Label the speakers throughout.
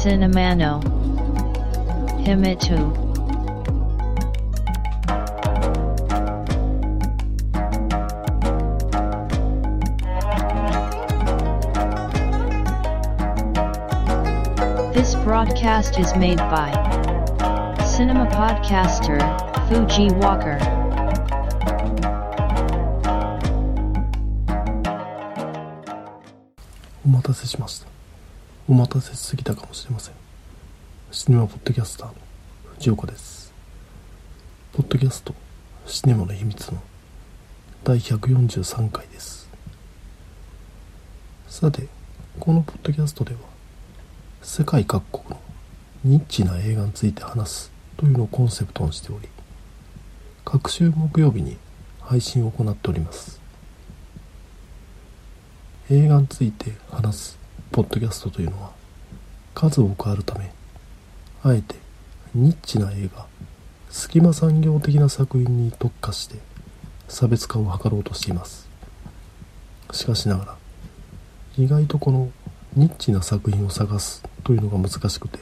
Speaker 1: Cinemano Himitu This broadcast is made by Cinema Podcaster Fuji Walker.
Speaker 2: お待たせしました お待たせしすぎたかもしれません。シネマポッドキャスターの藤岡です。ポッドキャストシネマの秘密の第143回です。さてこのポッドキャストでは世界各国のニッチな映画について話すというのをコンセプトにしており各週木曜日に配信を行っております。映画について話すポッドキャストというのは数多くあるためあえてニッチな映画隙間産業的な作品に特化して差別化を図ろうとしています。しかしながら意外とこのニッチな作品を探すというのが難しくて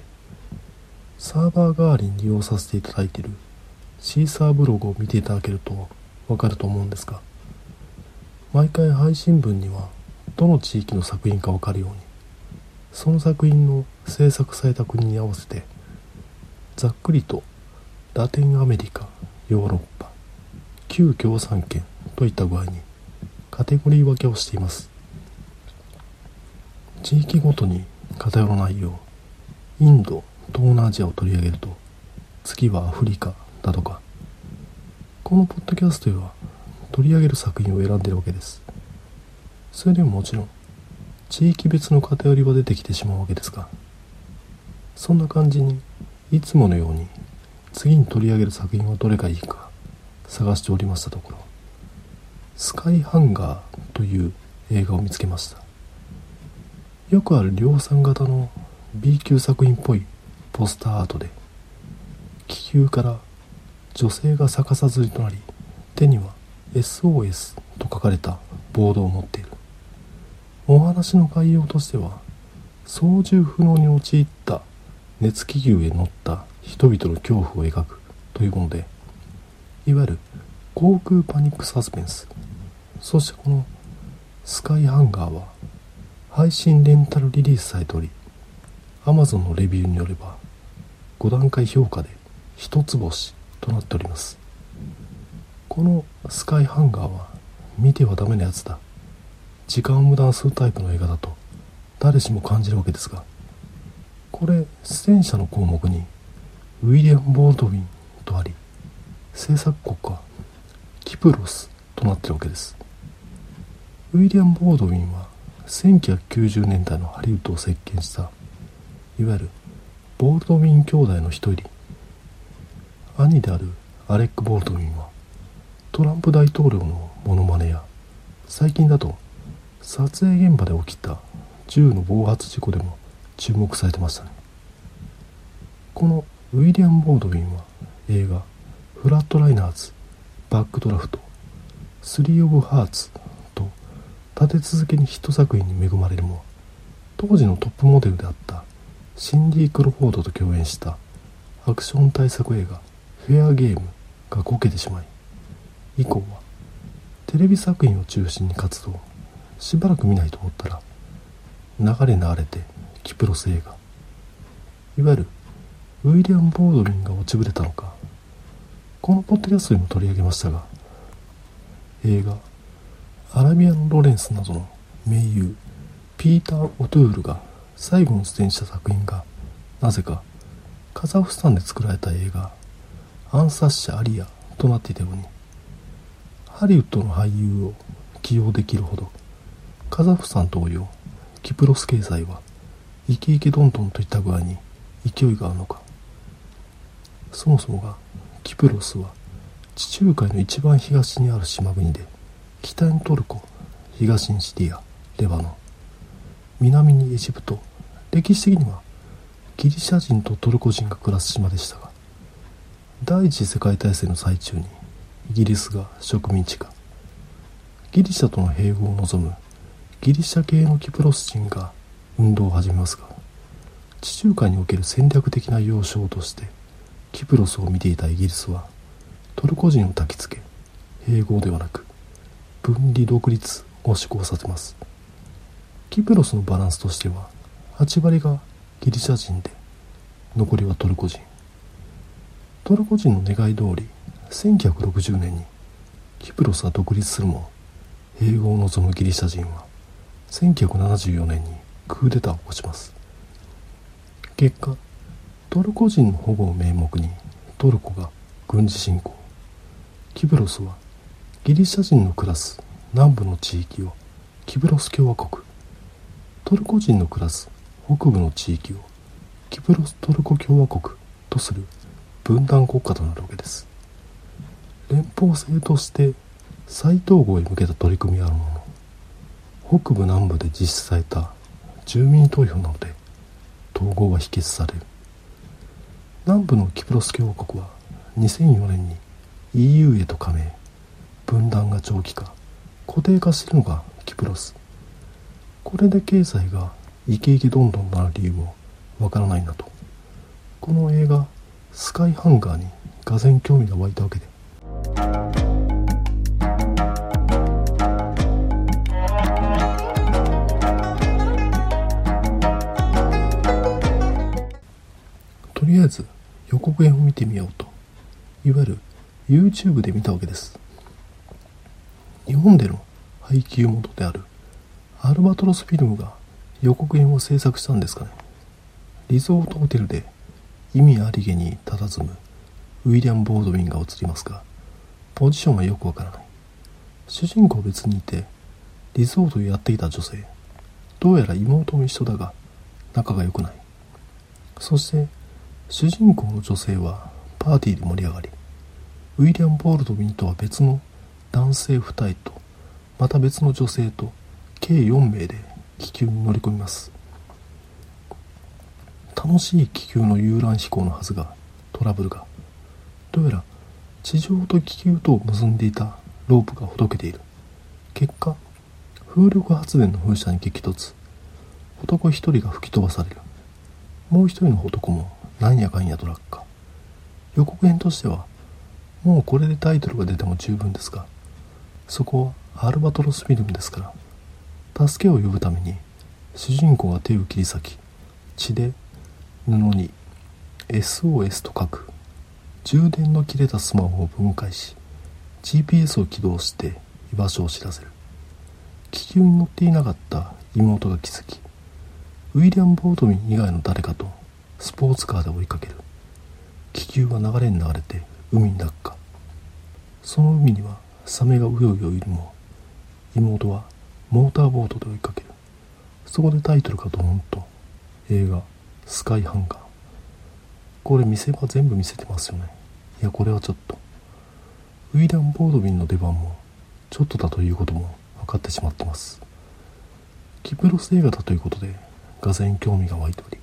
Speaker 2: サーバー代わりに利用させていただいているシーサーブログを見ていただけるとわかると思うんですが毎回配信分にはどの地域の作品かわかるようにその作品の制作された国に合わせてざっくりとラテンアメリカヨーロッパ旧共産圏といった具合にカテゴリー分けをしています。地域ごとに偏らないようインド東南アジアを取り上げると次はアフリカだとか。このポッドキャストでは取り上げる作品を選んでいるわけです。それでももちろん地域別の偏りは出てきてしまうわけですがそんな感じにいつものように次に取り上げる作品はどれがいいか探しておりましたところスカイハンガーという映画を見つけました。よくある量産型の B 級作品っぽいポスターアートで気球から女性が逆さずりとなり手には SOS と書かれたボードを持っているお話の概要としては操縦不能に陥った熱気球へ乗った人々の恐怖を描くというものでいわゆる航空パニックサスペンス。そしてこのスカイハンガーは配信レンタルリリースされており Amazon のレビューによれば5段階評価で1つ星となっております。このスカイハンガーは見てはダメなやつだ。時間を無駄するタイプの映画だと誰しも感じるわけですがこれ出演者の項目にウィリアム・ボールドウィンとあり制作国はキプロスとなっているわけです。ウィリアム・ボールドウィンは1990年代のハリウッドを席巻したいわゆるボールドウィン兄弟の一人。兄であるアレック・ボールドウィンはトランプ大統領のモノマネや最近だと撮影現場で起きた銃の暴発事故でも注目されてましたね。このウィリアム・ボードウィンは映画「フラットライナーズ」「バックドラフト」「スリー・オブ・ハーツ」と立て続けにヒット作品に恵まれるも当時のトップモデルであったシンディ・クロフォードと共演したアクション大作映画「フェアゲーム」がこけてしまい以降はテレビ作品を中心に活動。しばらく見ないと思ったら流れ流れてキプロス映画。いわゆるウィリアム・ボードリンが落ちぶれたのか。このポッドキャストにも取り上げましたが映画アラビアン・ロレンスなどの名優ピーター・オトゥールが最後に出演した作品がなぜかカザフスタンで作られた映画アンサッシャ・アリアとなっていたようにハリウッドの俳優を起用できるほどカザフスタン同様キプロス経済はイケイケドンドンといった具合に勢いがあるのか。そもそもがキプロスは地中海の一番東にある島国で北にトルコ東にシリアレバノン。南にエジプト。歴史的にはギリシャ人とトルコ人が暮らす島でしたが第一次世界大戦の最中にイギリスが植民地化。ギリシャとの併合を望むギリシャ系のキプロス人が運動を始めますが地中海における戦略的な要衝としてキプロスを見ていたイギリスはトルコ人を焚きつけ併合ではなく分離独立を施行させます。キプロスのバランスとしては8割がギリシャ人で残りはトルコ人。トルコ人の願い通り1960年にキプロスは独立するも併合を望むギリシャ人は1974年にクーデターを起こします。結果トルコ人の保護を名目にトルコが軍事侵攻。キプロスはギリシャ人の暮らす南部の地域をキプロス共和国。トルコ人の暮らす北部の地域をキプロストルコ共和国とする分断国家となるわけです。連邦制として再統合へ向けた取り組みはあるものの北部南部で実施された住民投票なので統合は否決される。南部のキプロス共和国は2004年に EU へと加盟。分断が長期化。固定化しているのがキプロス。これで経済がイケイケどんどんなる理由もわからないなと。この映画「スカイハンガー」にがぜ興味が湧いたわけで。予告編を見てみようと。いわゆる YouTube で見たわけです。日本での配給元であるアルバトロスフィルムが予告編を制作したんですかね。リゾートホテルで意味ありげに佇むウィリアム・ボードウィンが映りますがポジションはよくわからない。主人公別にいてリゾートをやっていた女性。どうやら妹も一緒だが仲が良くない。そして主人公の女性はパーティーで盛り上がりウィリアム・ボールドウィンとは別の男性2人とまた別の女性と計4名で気球に乗り込みます。楽しい気球の遊覧飛行のはずがトラブルが。どうやら地上と気球とを結んでいたロープがほどけている。結果風力発電の風車に激突。男一人が吹き飛ばされる。もう一人の男もなんやかんやと落下予告編としてはもうこれでタイトルが出ても十分ですがそこはアルバトロスフィルムですから助けを呼ぶために主人公が手を切り裂き血で布に SOS と書く充電の切れたスマホを分解し GPS を起動して居場所を知らせる。気球に乗っていなかった妹が気づきウィリアム・ボードウィン以外の誰かとスポーツカーで追いかける。気球は流れに流れて海に落下。その海にはサメがうようよいるも妹はモーターボートで追いかける。そこでタイトルがドーンと映画「スカイハンガー」これ見せ場全部見せてますよね。いやこれはちょっと。ウィリアム・ボードウィンの出番もちょっとだということも分かってしまってます。キプロス映画だということでがぜ興味が湧いており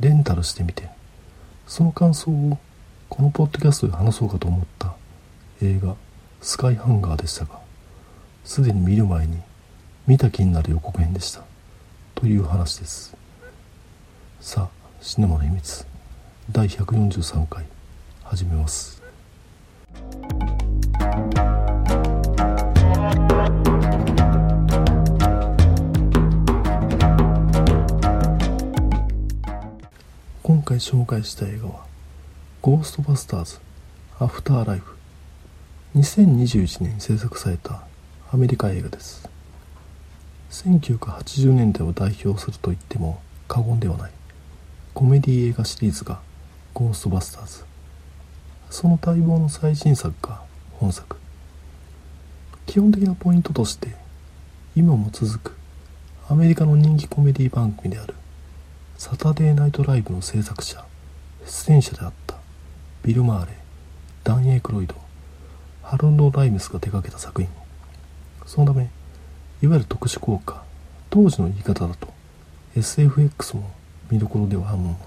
Speaker 2: レンタルしてみて。その感想をこのポッドキャストで話そうかと思った。映画「スカイハンガー」でしたがすでに見る前に見た気になる予告編でした。という話です。さあシネマの秘密。第143回始めます。回紹介した映画は「ゴーストバスターズアフターライフ」2021年に制作されたアメリカ映画です。1980年代を代表すると言っても過言ではないコメディ映画シリーズが「ゴーストバスターズ」その待望の最新作が本作。基本的なポイントとして今も続くアメリカの人気コメディ番組であるサタデーナイトライブの制作者出演者であったビル・マーレダン・エイクロイドハロンド・ライムスが手掛けた作品。そのためいわゆる特殊効果当時の言い方だと SFX も見どころではあるもの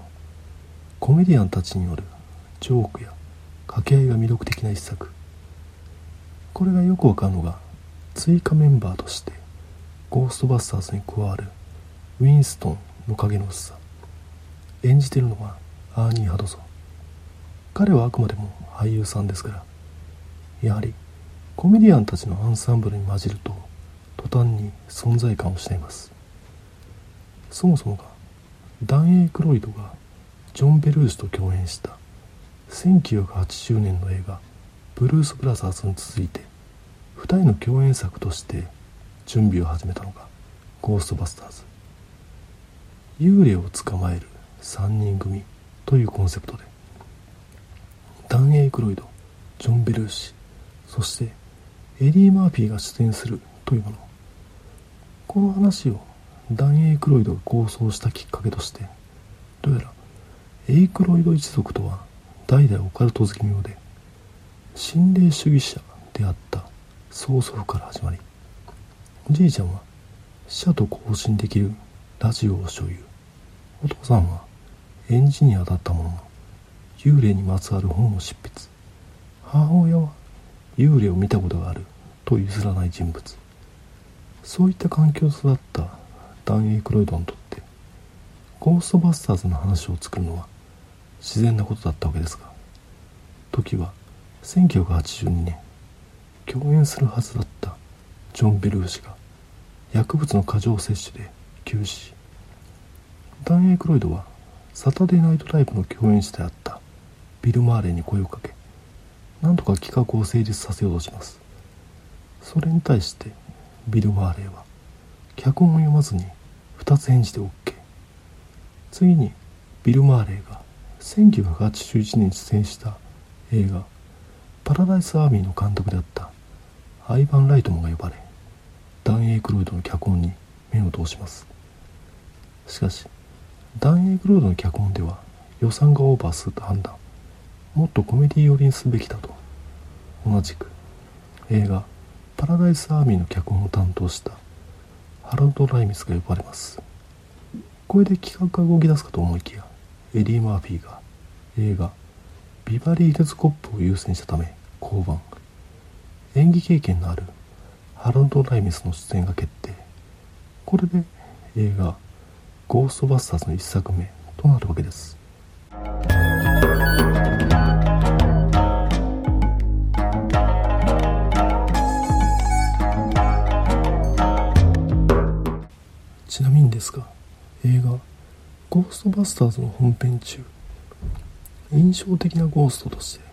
Speaker 2: コメディアンたちによるジョークや掛け合いが魅力的な一作。これがよくわかるのが追加メンバーとしてゴーストバスターズに加わるウィンストンの影の薄さ。演じているのはアーニー・ハドソン。彼はあくまでも俳優さんですからやはりコメディアンたちのアンサンブルに混じると途端に存在感を失います。そもそもがダン・エイクロイドがジョン・ベルーシと共演した1980年の映画「ブルース・ブラザーズ」に続いて2人の共演作として準備を始めたのが「ゴーストバスターズ」幽霊を捕まえる3人組というコンセプトで。ダン・エイクロイドジョン・ベルーシそしてエディ・マーフィーが出演するというもの。この話をダン・エイクロイドが構想したきっかけとしてどうやらエイクロイド一族とは代々オカルト好きのようで心霊主義者であった曽祖父から始まりおじいちゃんは死者と交信できるラジオを所有。お父さんはエンジニアだったものの幽霊にまつわる本を執筆。母親は幽霊を見たことがあると譲らない人物。そういった環境で育ったダン・エイクロイドにとってゴーストバスターズの話を作るのは自然なことだったわけですが時は1982年共演するはずだったジョン・ベルー氏が薬物の過剰摂取で急死。ダン・エイクロイドはサタデーナイトライブの共演者であったビル・マーレに声をかけ何とか企画を成立させようとします。それに対してビル・マーレーは脚本を読まずに2つ返事で OK 次にビル・マーレーが1981年に出演した映画「パラダイス・アーミー」の監督であったアイヴァン・ライトもが呼ばれダン・エイクロイドの脚本に目を通します。しかしダン・エイクロイドの脚本では予算がオーバーすると判断。もっとコメディ寄りにすべきだと。同じく映画「パラダイス・アーミー」の脚本を担当したハラルド・ライミスが呼ばれます。これで企画が動き出すかと思いきやエディ・マーフィーが映画「ビバリー・ヒルズ・コップ」を優先したため降板。演技経験のあるハラルド・ライミスの出演が決定。これで映画「ゴーストバスターズ」の1作目となるわけです。ちなみにですが映画「ゴーストバスターズ」の本編中印象的なゴーストとして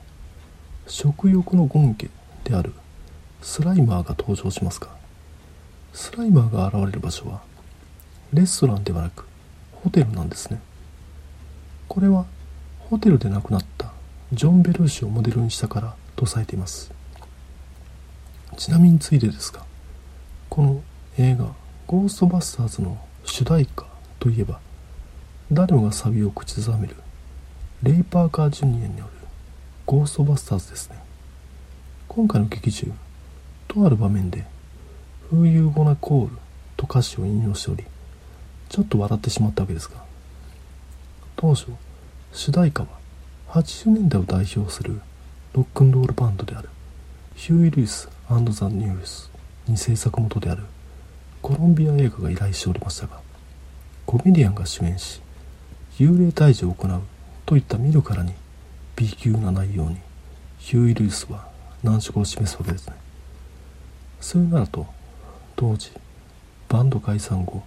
Speaker 2: 食欲の権家であるスライマーが登場しますがスライマーが現れる場所はレストランではなくホテルなんですね。これはホテルで亡くなったジョン・ベルーシをモデルにしたからとされています。ちなみについでですがこの映画「ゴーストバスターズ」の主題歌といえば誰もがサビを口ずさめるレイ・パーカー・ジュニアによる「ゴーストバスターズ」ですね。今回の劇中とある場面で「Who You Gonna Call」と歌詞を引用しておりちょっと笑ってしまったわけですが当初主題歌は80年代を代表するロックンロールバンドであるヒューイ・ルイスザ・ニュースに制作元であるコロンビア映画が依頼しておりましたがコメディアンが主演し幽霊退治を行うといった見るからに B 級な内容にヒューイ・ルイスは難色を示すわけですね。それならと当時バンド解散後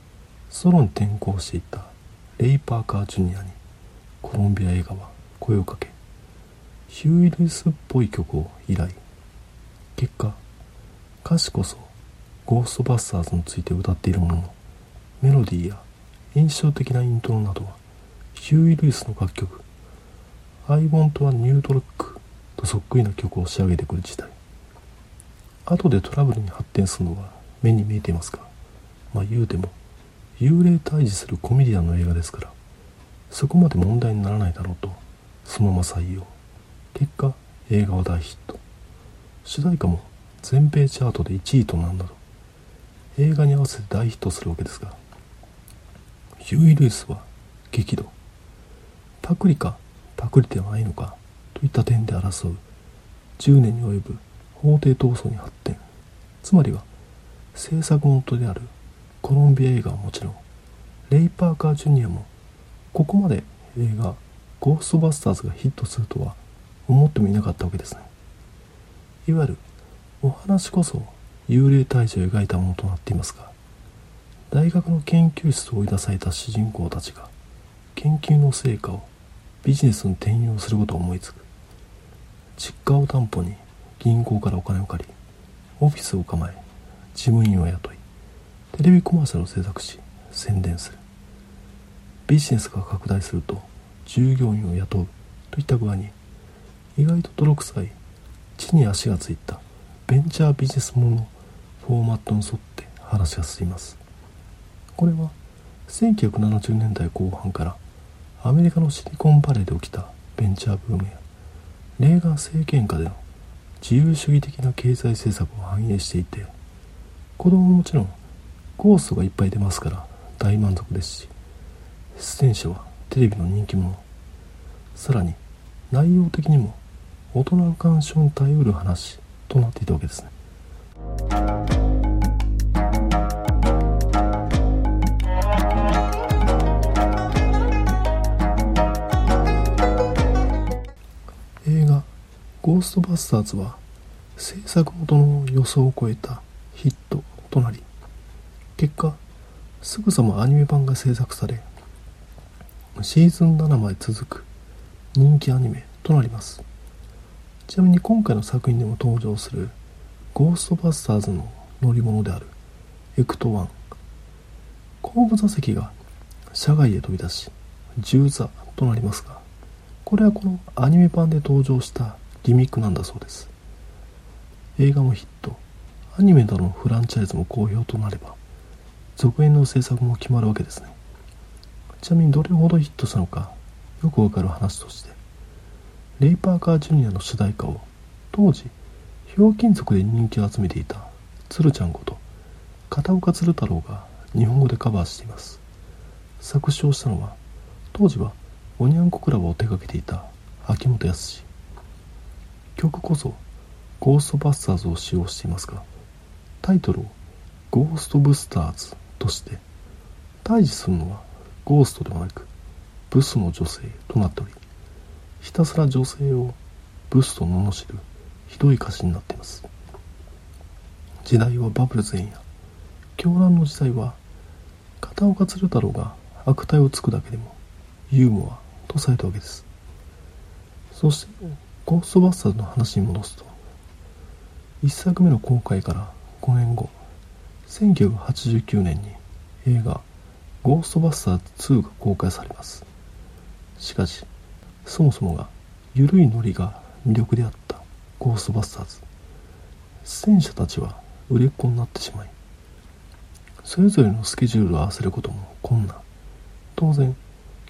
Speaker 2: ソロに転向していったレイ・パーカー・ジュニアにコロンビア映画は声をかけヒューイ・ルイスっぽい曲を依頼。結果歌詞こそゴーストバスターズについて歌っているもののメロディーや印象的なイントロなどはヒューイ・ルイスの楽曲「I Want a New Drug」とそっくりな曲を仕上げてくる事態後でトラブルに発展するのが目に見えていますがまあ言うても幽霊退治するコメディアンの映画ですからそこまで問題にならないだろうとそのまま採用。結果映画は大ヒット。主題歌も全米チャートで1位となるなど映画に合わせて大ヒットするわけですがヒューイ・ルイスは激怒。パクリかパクリではないのかといった点で争う。10年に及ぶ法廷闘争に発展。つまりは制作元であるコロンビア映画はもちろんレイ・パーカー・ジュニアもここまで映画「ゴーストバスターズ」がヒットするとは思ってもいなかったわけですね。いわゆるお話こそ幽霊退治を描いたものとなっていますが大学の研究室を追い出された主人公たちが研究の成果をビジネスに転用することを思いつく。実家を担保に銀行からお金を借りオフィスを構え事務員を雇いテレビコマーシャルを制作し宣伝する。ビジネスが拡大すると従業員を雇うといった具合に意外と泥臭い地に足がついたベンチャービジネスもののフォーマットに沿って話が進みます。これは1970年代後半からアメリカのシリコンバレーで起きたベンチャーブームやレーガン政権下での自由主義的な経済政策を反映していて子供ももちろんゴースがいっぱい出ますから大満足ですし出演者はテレビの人気者。さらに内容的にも大人の干渉に耐えうる話となっていたわけですね。映画「ゴーストバスターズ」は制作元の予想を超えたヒットとなり結果すぐさまアニメ版が制作されシーズン7まで続く人気アニメとなります。ちなみに今回の作品でも登場するゴーストバスターズの乗り物であるエクト1後部座席が車外へ飛び出し銃座となりますがこれはこのアニメ版で登場したギミックなんだそうです。映画もヒット。アニメなどのフランチャイズも好評となれば続編の制作も決まるわけですね。ちなみにどれほどヒットしたのかよくわかる話としてレイ・パーカー・ジュニアの主題歌を当時ひょうきん族で人気を集めていた鶴ちゃんこと片岡鶴太郎が日本語でカバーしています。作詞をしたのは当時はおにゃんこクラブを手掛けていた秋元康。曲こそゴーストバスターズを使用していますがタイトルをゴーストブスターズとして対峙するのはゴーストではなくブスの女性となっておりひたすら女性をブスと罵るひどい歌詞になっています。時代はバブル前夜。狂乱の時代は片岡鶴太郎が悪態をつくだけでもユーモアとされたわけです。そしてゴーストバスターズの話に戻すと1作目の公開から5年後1989年に映画「ゴーストバスターズ2」が公開されます。しかしそもそもが緩いノリが魅力であったゴーストバスターズ。出演者たちは売れっ子になってしまいそれぞれのスケジュールを合わせることも困難。当然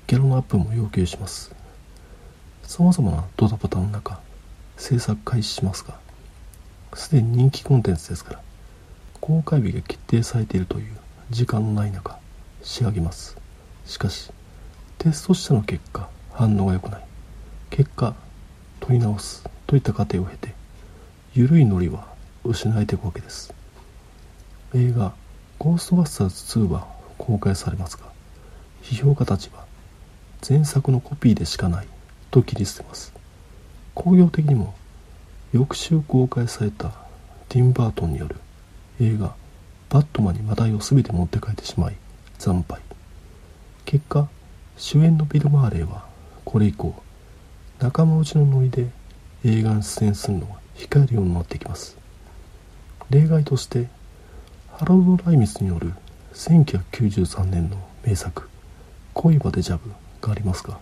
Speaker 2: ギャラのアップも要求します。さまざまなドタバタの中制作開始しますがすでに人気コンテンツですから公開日が決定されているという時間のない中仕上げます。しかしテストしたの結果反応が良くない。結果問い直すといった過程を経て緩いノリは失えていくわけです。映画「ゴーストバスターズ2」は公開されますが批評家たちは前作のコピーでしかないと切り捨てます。工業的にも翌週公開されたティンバートンによる映画「バットマン」に話題を全て持って帰ってしまい惨敗。結果主演のビル・マーレーはこれ以降仲間内のノリで映画に出演するのが控えるようになってきます。例外としてハロルド・ライミスによる1993年の名作「恋はデジャブ」がありますが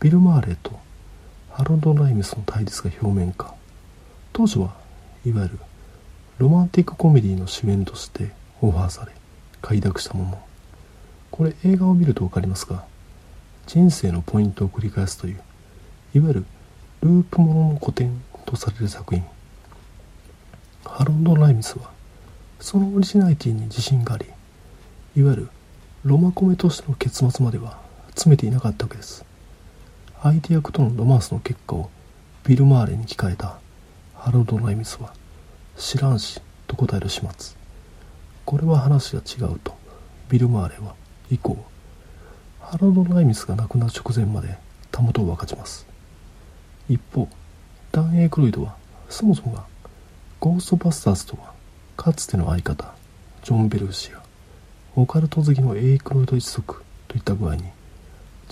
Speaker 2: ビル・マーレーとハロルド・ライミスの対立が表面化。当初はいわゆるロマンティックコメディの主演としてオファーされ快諾したもの。これ映画を見ると分かりますが人生のポイントを繰り返すといういわゆるループものの古典とされる作品。ハロンド・ライミスはそのオリジナリティに自信がありいわゆるロマコメとしての結末までは詰めていなかったわけです。相手役とのロマンスの結果をビル・マーレに聞かれたハロルド・ライミスは知らんしと答える始末。これは話が違うと。ビル・マーレは以降ハロルド・ライミスが亡くなる直前までたもとを分かちます。一方ダン・エイクロイドはそもそもがゴーストバスターズとはかつての相方ジョン・ベルシがオカルト好きのエイクロイド一族といった具合に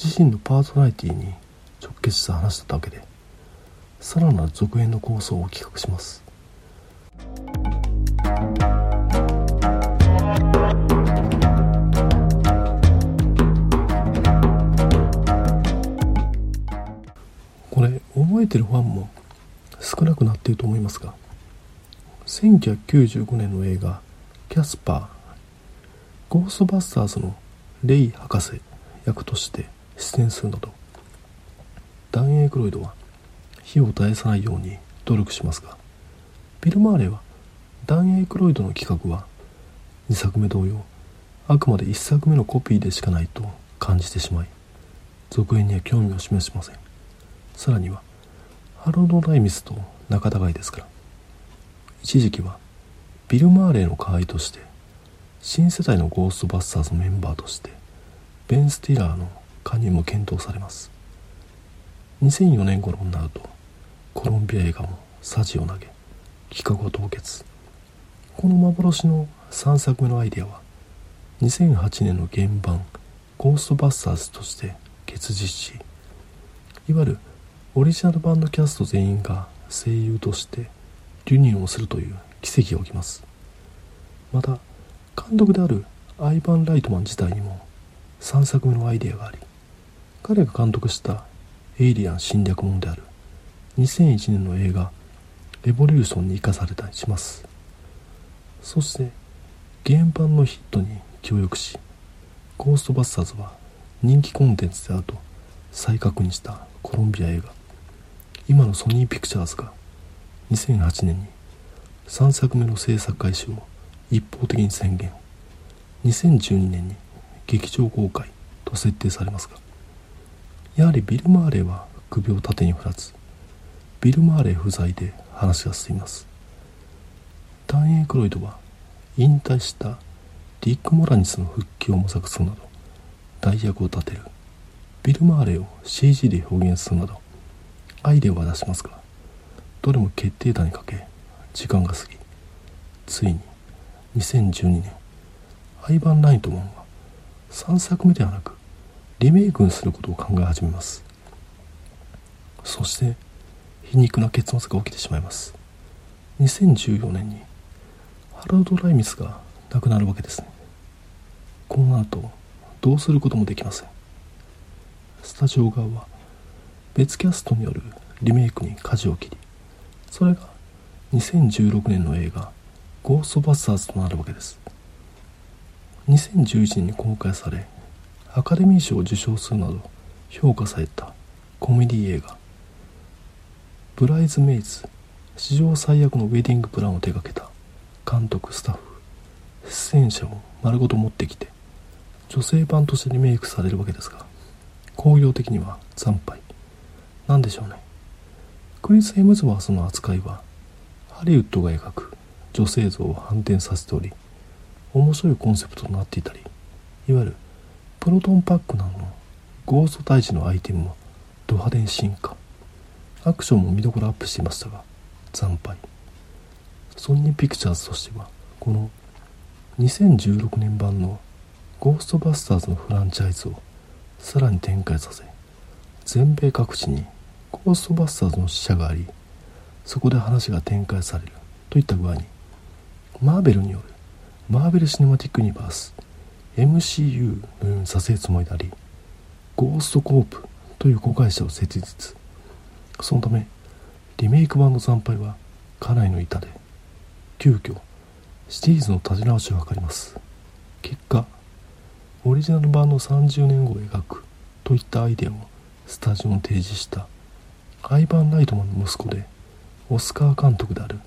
Speaker 2: 自身のパーソナリティに直結した話だったわけでさらなる続編の構想を企画します。これ覚えてるファンも少なくなっていると思いますが1995年の映画「キャスパー」ゴーストバスターズのレイ博士役として出演するなどダン・エイクロイドは火を絶やさないように努力しますがビル・マーレはダン・エイクロイドの企画は2作目同様あくまで1作目のコピーでしかないと感じてしまい続編には興味を示しません。さらにはハロード・ライミスと仲違いですから。一時期はビル・マーレーの代わりとして新世代のゴーストバスターズのメンバーとしてベン・スティラーの加入も検討されます。2004年頃になるとコロンビア映画もサジを投げ企画を凍結この幻の3作目のアイデアは2008年の原版「ゴーストバスターズ」として結実しいわゆるオリジナル版のキャスト全員が声優としてリュニオンをするという奇跡が起きます。また監督であるアイバン・ライトマン自体にも3作目のアイデアがあり彼が監督したエイリアン侵略者である2001年の映画レボリューションに生かされたりします。そして原版のヒットに協力しゴーストバスターズは人気コンテンツであると再確認したコロンビア映画今のソニーピクチャーズが2008年に3作目の制作開始を一方的に宣言2012年に劇場公開と設定されますがやはりビル・マーレーは首を縦に振らずビル・マーレー不在で話が進みます。ダン・エイクロイドは引退したディック・モラニスの復帰を模索するなど代役を立てるビル・マーレを CG で表現するなどアイデアは出しますがどれも決定打にかけ時間が過ぎついに2012年アイバン・ライトマンは3作目ではなくリメイクにすることを考え始めます。そして皮肉な結末が起きてしまいます。2014年にハロルド・ライミスが亡くなるわけですね。この後どうすることもできません。スタジオ側は別キャストによるリメイクに舵を切りそれが2016年の映画「ゴーストバスターズ」となるわけです。2011年に公開されアカデミー賞を受賞するなど評価されたコメディ映画「ブライズ・メイズ」史上最悪のウェディングプランを手掛けた。監督スタッフ。出演者を丸ごと持ってきて。女性版としてリメイクされるわけですが工業的には惨敗。なんでしょうね。クリス・エムズワースの扱いはハリウッドが描く女性像を反転させており面白いコンセプトとなっていたりいわゆるプロトンパックなどのゴースト退治のアイテムもド派手に進化。アクションも見どころアップしていましたが惨敗。ソニーピクチャーズとしてはこの2016年版のゴーストバスターズのフランチャイズをさらに展開させ全米各地にゴーストバスターズの支社がありそこで話が展開されるといった具合にマーベルによるマーベル・シネマティック・ユニバース MCU のようにさせるつもりでありゴーストコープという子会社を設立。そのためリメイク版の惨敗は家内の板で急遽シリーズの立て直しを図ります。結果オリジナル版の30年後を描くといったアイデアをスタジオに提示したアイバン・ライトマンの息子でオスカー監督である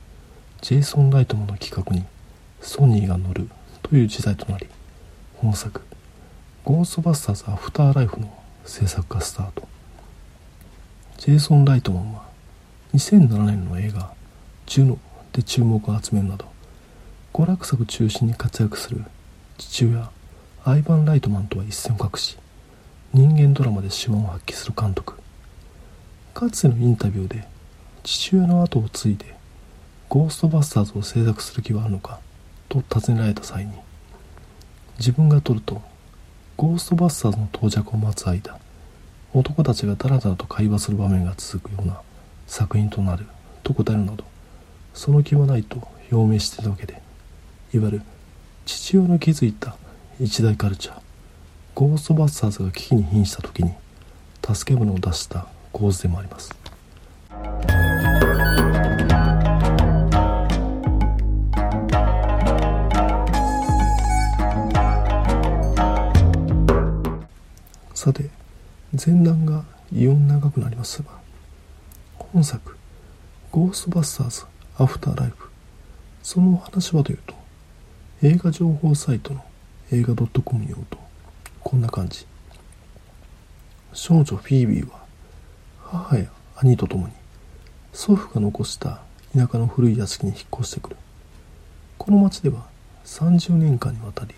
Speaker 2: ジェイソン・ライトマンの企画にソニーが乗るという時代となり本作「ゴーストバスターズ・アフターライフ」の制作がスタート。ジェイソン・ライトマンは2007年の映画「ジュノ」で注目を集めるなど娯楽作中心に活躍する父親アイバン・ライトマンとは一線を画し人間ドラマで手腕を発揮する監督。かつてのインタビューで父親の後を継いでゴーストバスターズを制作する気はあるのかと尋ねられた際に自分が撮るとゴーストバスターズの到着を待つ間男たちがダラダラと会話する場面が続くような作品となると答えるなどその気はないと表明していたわけでいわゆる父親の築いた一大カルチャーゴーストバスターズが危機に瀕した時に助け舟を出した構図でもあります。さて前段が異音長くなりますが本作「ゴーストバスターズアフターライフ」そのお話はというと映画情報サイトの映画 .com によるとこんな感じ。少女フィービーは母や兄と共に祖父が残した田舎の古い屋敷に引っ越してくる。この町では30年間にわたり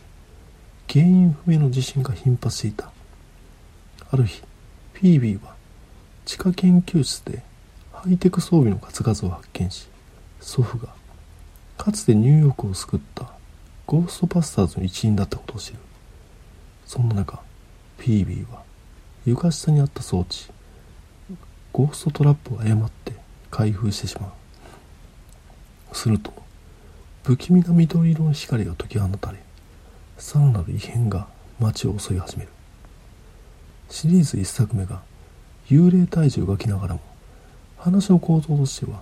Speaker 2: 原因不明の地震が頻発していた。ある日フィービーは地下研究室でハイテク装備の数々を発見し祖父がかつてニューヨークを救ったゴーストバスターズの一員だったことを知る。そんな中フィービーは床下にあった装置ゴーストトラップを誤って開封してしまう。すると不気味な緑色の光が解き放たれさらなる異変が街を襲い始める。シリーズ1作目が幽霊退治を描きながらも話の構造としては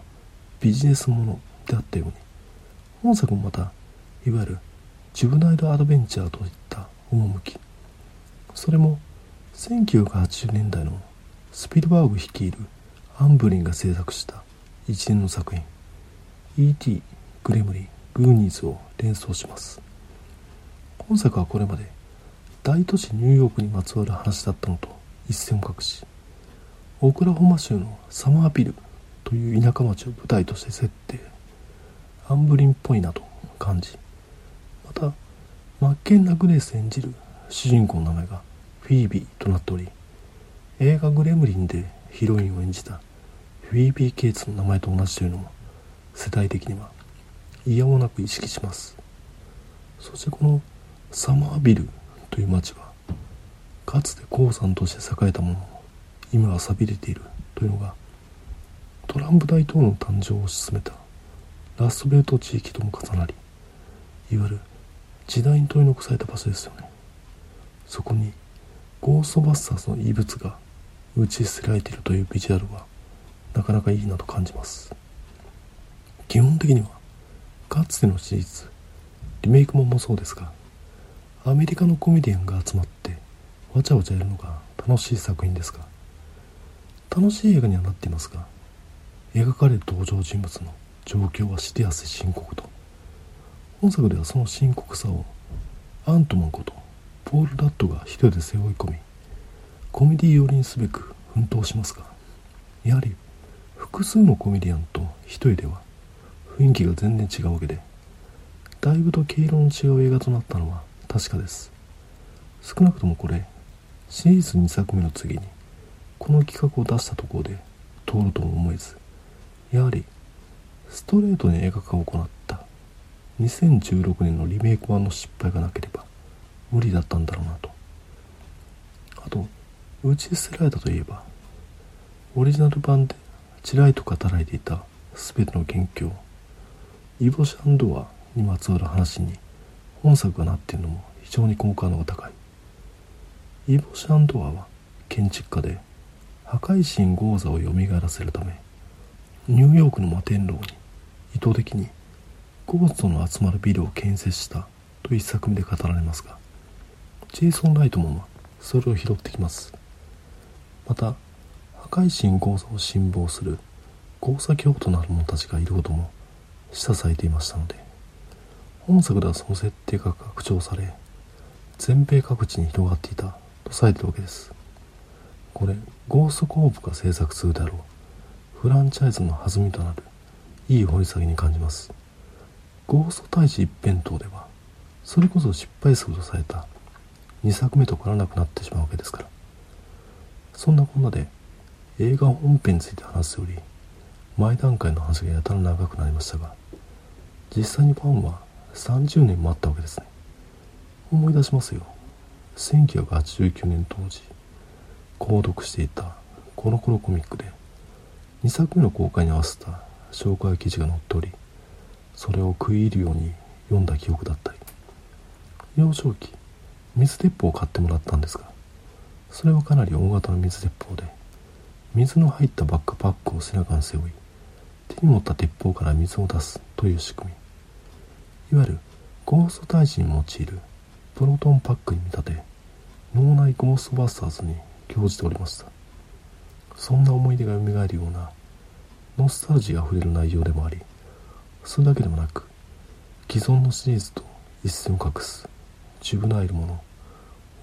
Speaker 2: ビジネスものであったように本作もまたいわゆるジュブナイルアドベンチャーといった趣それも1980年代のスピルバーグ率いるアンブリンが制作した一連の作品 E.T. グレムリングーニーズを連想します本作はこれまで大都市ニューヨークにまつわる話だったのと一線を画しオクラホマ州のサマービルという田舎町を舞台として設定アンブリンっぽいなと感じまたマッケン・ラグレース演じる主人公の名前がフィービーとなっており映画「グレムリン」でヒロインを演じたフィービー・ケイツの名前と同じというのも世代的には嫌もなく意識します。そしてこのサマービルという町はかつて鉱山として栄えたものも今は寂れているというのがトランプ大統領の誕生を推し進めたラストベルト地域とも重なりいわゆる時代に取り残された場所ですよね。そこにゴーストバスターズの遺物が打ち捨てられているというビジュアルはなかなかいいなと感じます。基本的にはかつての史実リメイクももそうですがアメリカのコメディアンが集まってわちゃわちゃやるのが楽しい作品ですが楽しい映画にはなっていますが描かれる登場人物の状況はしてやすい深刻と。本作ではその深刻さをアントマンことポール・ラットが一人で背負い込みコメディ寄りにすべく奮闘しますがやはり複数のコメディアンと一人では雰囲気が全然違うわけでだいぶと毛色の違う映画となったのは確かです。少なくともこれシリーズ2作目の次にこの企画を出したところで通るとも思えずやはりストレートに映画化を行った2016年のリメイク版の失敗がなければ無理だったんだろうなと。あと打ち捨てられたといえばオリジナル版でちらりと語られていた全ての元凶イボシャンドアにまつわる話に本作がなっているのも非常に好感度が高い。イボシャンドアは建築家で破壊神ゴーザを蘇らせるためニューヨークの摩天楼に意図的にゴーストの集まるビルを建設したと一作目で語られますがジェイソン・ライトマンはそれを拾ってきます。また破壊神ゴーザを信望するゴーサ教徒なる者たちがいることも示唆されていましたので本作ではその設定が拡張され全米各地に広がっていたとされているわけです。これゴーストコープが制作するであろうフランチャイズの弾みとなるいい掘り下げに感じます。ゴースト大使一辺倒ではそれこそ失敗作とされた2作目と変わらなくなってしまうわけですから。そんなこんなで映画本編について話すより前段階の話がやたら長くなりましたが実際にファンは30年待ったわけですね。思い出しますよ。1989年当時購読していたコロコロコミックで2作目の公開に合わせた紹介記事が載っておりそれを食い入るように読んだ記憶だったり幼少期水鉄砲を買ってもらったんですがそれはかなり大型の水鉄砲で水の入ったバックパックを背中に背負い手に持った鉄砲から水を出すという仕組み。いわゆるゴースト退治に用いるプロトンパックに見立て脳内ゴーストバスターズに興じておりました。そんな思い出が蘇るようなノスタルジーあふれる内容でもありそれだけでもなく既存のシリーズと一線を画すジュブナイルもの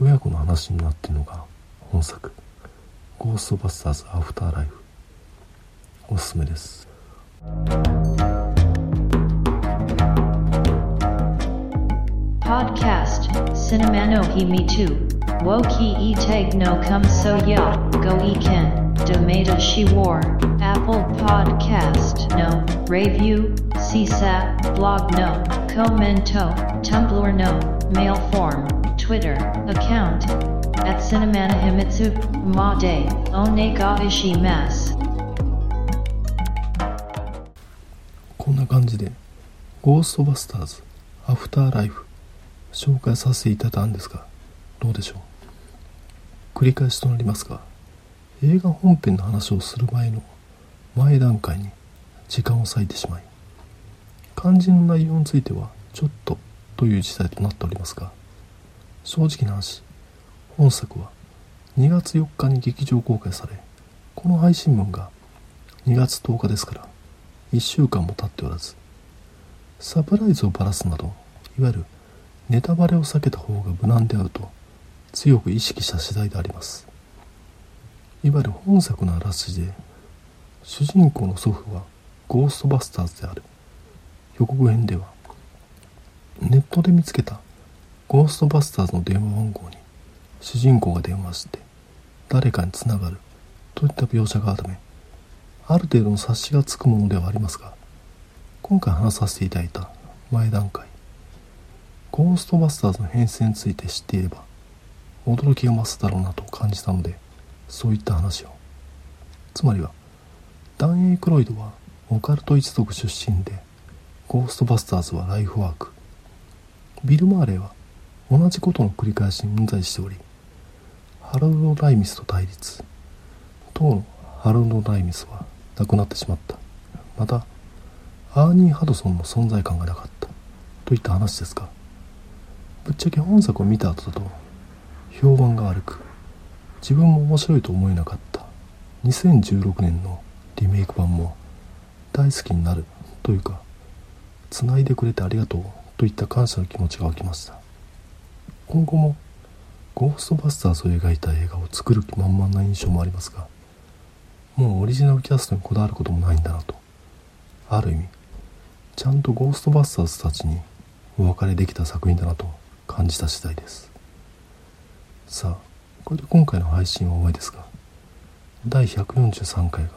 Speaker 2: 親子の話になっているのが本作「ゴーストバスターズ・アフターライフ」おすすめです。
Speaker 1: Podcast Cinema no Himi 2 Woki e tag no come so ya go e ken Domata she war Apple Podcast no Review CSAT blog no Commento Tumblr no Mail form Twitter account at Cinemana Himitsu Ma de Onega Ishimasu
Speaker 2: こんな感じで「ゴーストバスターズアフターライフ」 紹介させていただいたんですがどうでしょう？繰り返しとなりますが映画本編の話をする前の前段階に時間を割いてしまい肝心の内容についてはちょっとという事態となっておりますが正直な話本作は2月4日に劇場公開されこの配信分が2月10日ですから1週間も経っておらずサプライズをばらすなどいわゆるネタバレを避けた方が無難であると強く意識した次第であります。いわゆる本作のあらすじで主人公の祖父はゴーストバスターズである。予告編ではネットで見つけたゴーストバスターズの電話番号に主人公が電話して誰かにつながるといった描写があるためある程度の察しがつくものではありますが今回話させていただいた前段階ゴーストバスターズの編成について知っていれば驚きが増すだろうなと感じたのでそういった話を。つまりはダン・エイクロイドはオカルト一族出身でゴーストバスターズはライフワーク。ビル・マーレーは同じことの繰り返しに問題しておりハロルド・ライミスと対立。当のハロルド・ライミスは亡くなってしまった。またアーニー・ハドソンの存在感がなかった。といった話ですがぶっちゃけ本作を見た後だと評判が悪く自分も面白いと思えなかった。2016年のリメイク版も大好きになるというか繋いでくれてありがとうといった感謝の気持ちが湧きました。今後もゴーストバスターズを描いた映画を作る気満々な印象もありますがもうオリジナルキャストにこだわることもないんだなとある意味ちゃんとゴーストバスターズたちにお別れできた作品だなと感じた次第です。さあこれで今回の配信は終わりですが第143回が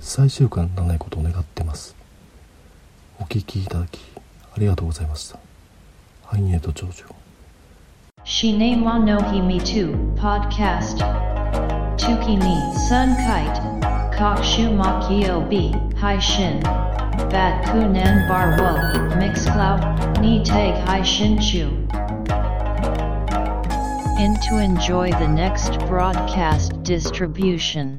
Speaker 2: 最終回にならないことを願ってます。お聞きいただきありがとうございました。ハイネート長女
Speaker 1: シネマノヒミトゥポッドキャストチュキニサンカイト各種マキオビ配信バッグナンバーウォーミックスクラウドにて配信中 In to enjoy the next broadcast distribution